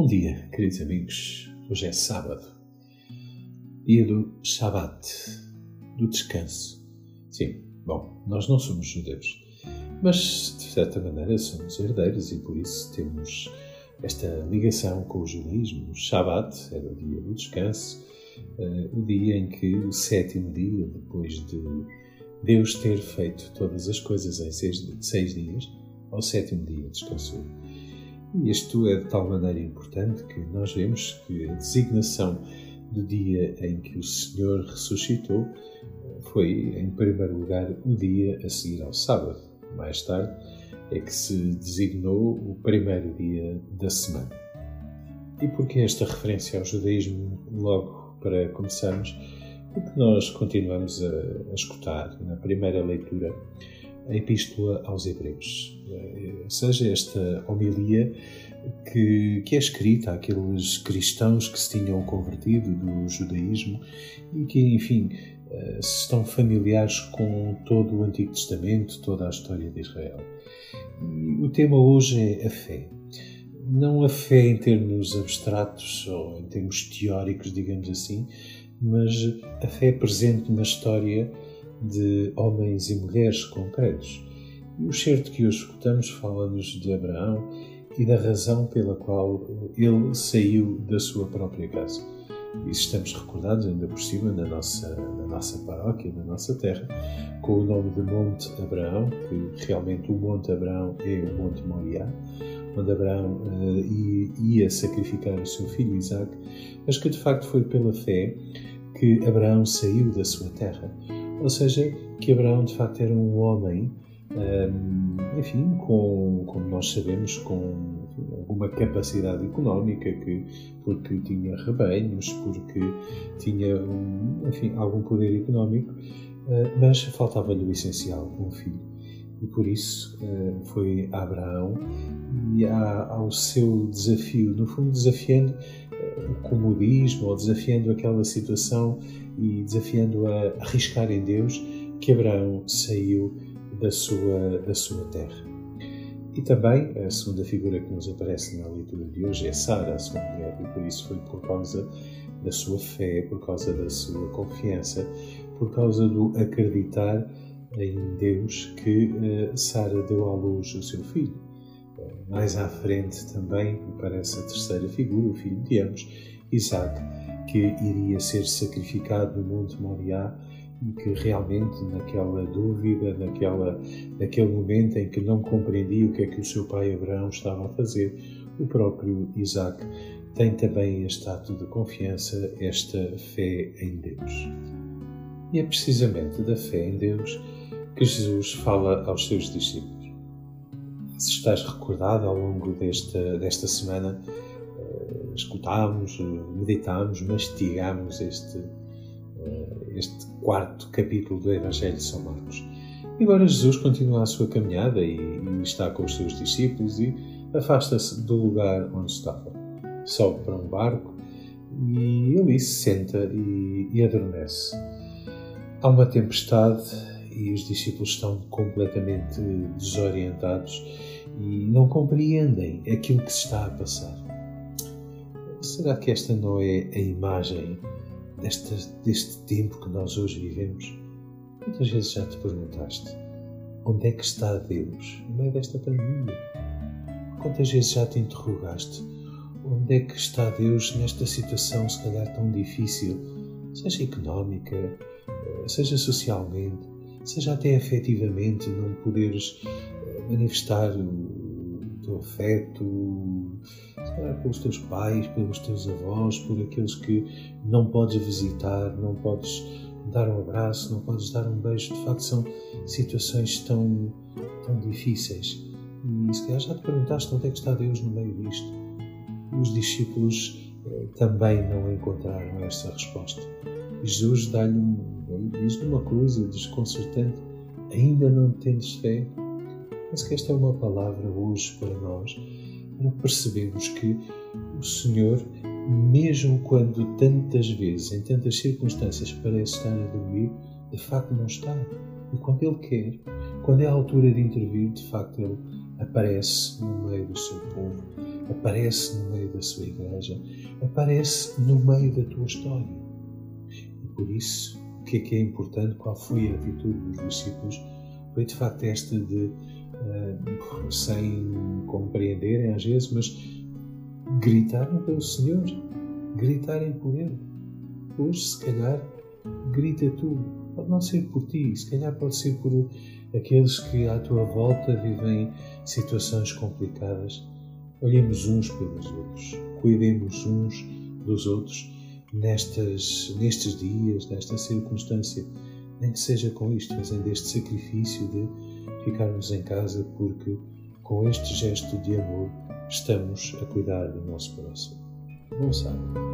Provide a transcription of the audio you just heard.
Bom dia, queridos amigos. Hoje é sábado, dia do Shabat, do descanso. Sim, bom, nós não somos judeus, mas de certa maneira somos herdeiros e por isso temos esta ligação com o judaísmo. O Shabat era o dia do descanso, uh, o dia em que, o sétimo dia, depois de Deus ter feito todas as coisas em seis, seis dias, ao sétimo dia descansou. Isto é de tal maneira importante que nós vemos que a designação do dia em que o Senhor ressuscitou foi, em primeiro lugar, o dia a seguir ao sábado. Mais tarde é que se designou o primeiro dia da semana. E por que esta referência ao judaísmo logo para começarmos? Porque nós continuamos a, a escutar na primeira leitura a Epístola aos Hebreus, eh, ou seja, esta homilia que, que é escrita àqueles cristãos que se tinham convertido do judaísmo e que, enfim, eh, estão familiares com todo o Antigo Testamento, toda a história de Israel. E o tema hoje é a fé. Não a fé em termos abstratos ou em termos teóricos, digamos assim, mas a fé presente na história de homens e mulheres concretos. E o certo que hoje escutamos fala-nos de Abraão e da razão pela qual ele saiu da sua própria casa. E estamos recordados ainda por cima na nossa, na nossa paróquia, na nossa terra, com o nome de Monte Abraão, que realmente o Monte Abraão é o Monte Moriá, onde Abraão uh, ia sacrificar o seu filho Isaac, mas que de facto foi pela fé que Abraão saiu da sua terra ou seja, que Abraão de facto era um homem, um, enfim, com, como nós sabemos, com alguma capacidade económica, que, porque tinha rebanhos, porque tinha um, enfim, algum poder económico, uh, mas faltava-lhe o essencial, um filho. E por isso uh, foi a Abraão e a, ao seu desafio, no fundo desafiando o comodismo ou desafiando aquela situação e desafiando a arriscar em Deus, que Abraão saiu da sua, da sua terra. E também a segunda figura que nos aparece na leitura de hoje é Sara, a sua mulher, e por isso foi por causa da sua fé, por causa da sua confiança, por causa do acreditar em Deus que uh, Sara deu à luz o seu filho. Mais à frente também aparece a terceira figura, o filho de ambos, Isaac, que iria ser sacrificado no Monte Moriá e que realmente naquela dúvida, naquela, naquele momento em que não compreendia o que é que o seu pai Abraão estava a fazer, o próprio Isaac tem também este ato de confiança, esta fé em Deus. E é precisamente da fé em Deus que Jesus fala aos seus discípulos. Se estás recordado ao longo desta, desta semana, escutámos, meditámos, mastigámos este, eh, este quarto capítulo do Evangelho de São Marcos. E agora Jesus continua a sua caminhada e, e está com os seus discípulos e afasta-se do lugar onde estava. Sobe para um barco e ali se senta e, e adormece. Há uma tempestade e os discípulos estão completamente desorientados e não compreendem aquilo que se está a passar. Será que esta não é a imagem deste, deste tempo que nós hoje vivemos? Quantas vezes já te perguntaste onde é que está Deus no meio desta pandemia? Quantas vezes já te interrogaste onde é que está Deus nesta situação, se calhar tão difícil, seja económica, eh, seja socialmente, seja até afetivamente, não poderes eh, manifestar o teu afeto, pelos teus pais, pelos teus avós, por aqueles que não podes visitar, não podes dar um abraço, não podes dar um beijo. De facto, são situações tão, tão difíceis. E se calhar já te perguntaste onde é que está Deus no meio disto. Os discípulos eh, também não encontraram essa resposta. Jesus dá-lhe um, diz numa cruz desconcertante: Ainda não tendes fé? Mas que esta é uma palavra hoje para nós para percebermos que o Senhor, mesmo quando tantas vezes, em tantas circunstâncias, parece estar a dormir, de facto não está. E quando Ele quer, quando é a altura de intervir, de facto Ele aparece no meio do seu povo aparece no meio da sua igreja, aparece no meio da tua história. E por isso, que é que é importante? Qual foi a atitude dos discípulos? Foi de facto esta de, uh, sem compreenderem às vezes, mas gritarem pelo Senhor, gritarem por Ele. Hoje, se calhar, grita tu. Pode não ser por ti, se calhar pode ser por aqueles que à tua volta vivem situações complicadas. Olhemos uns pelos outros, cuidemos uns dos outros nestas, nestes dias, nesta circunstância, nem que seja com isto, fazendo este sacrifício de ficarmos em casa, porque com este gesto de amor estamos a cuidar do nosso próximo. Bom sábado.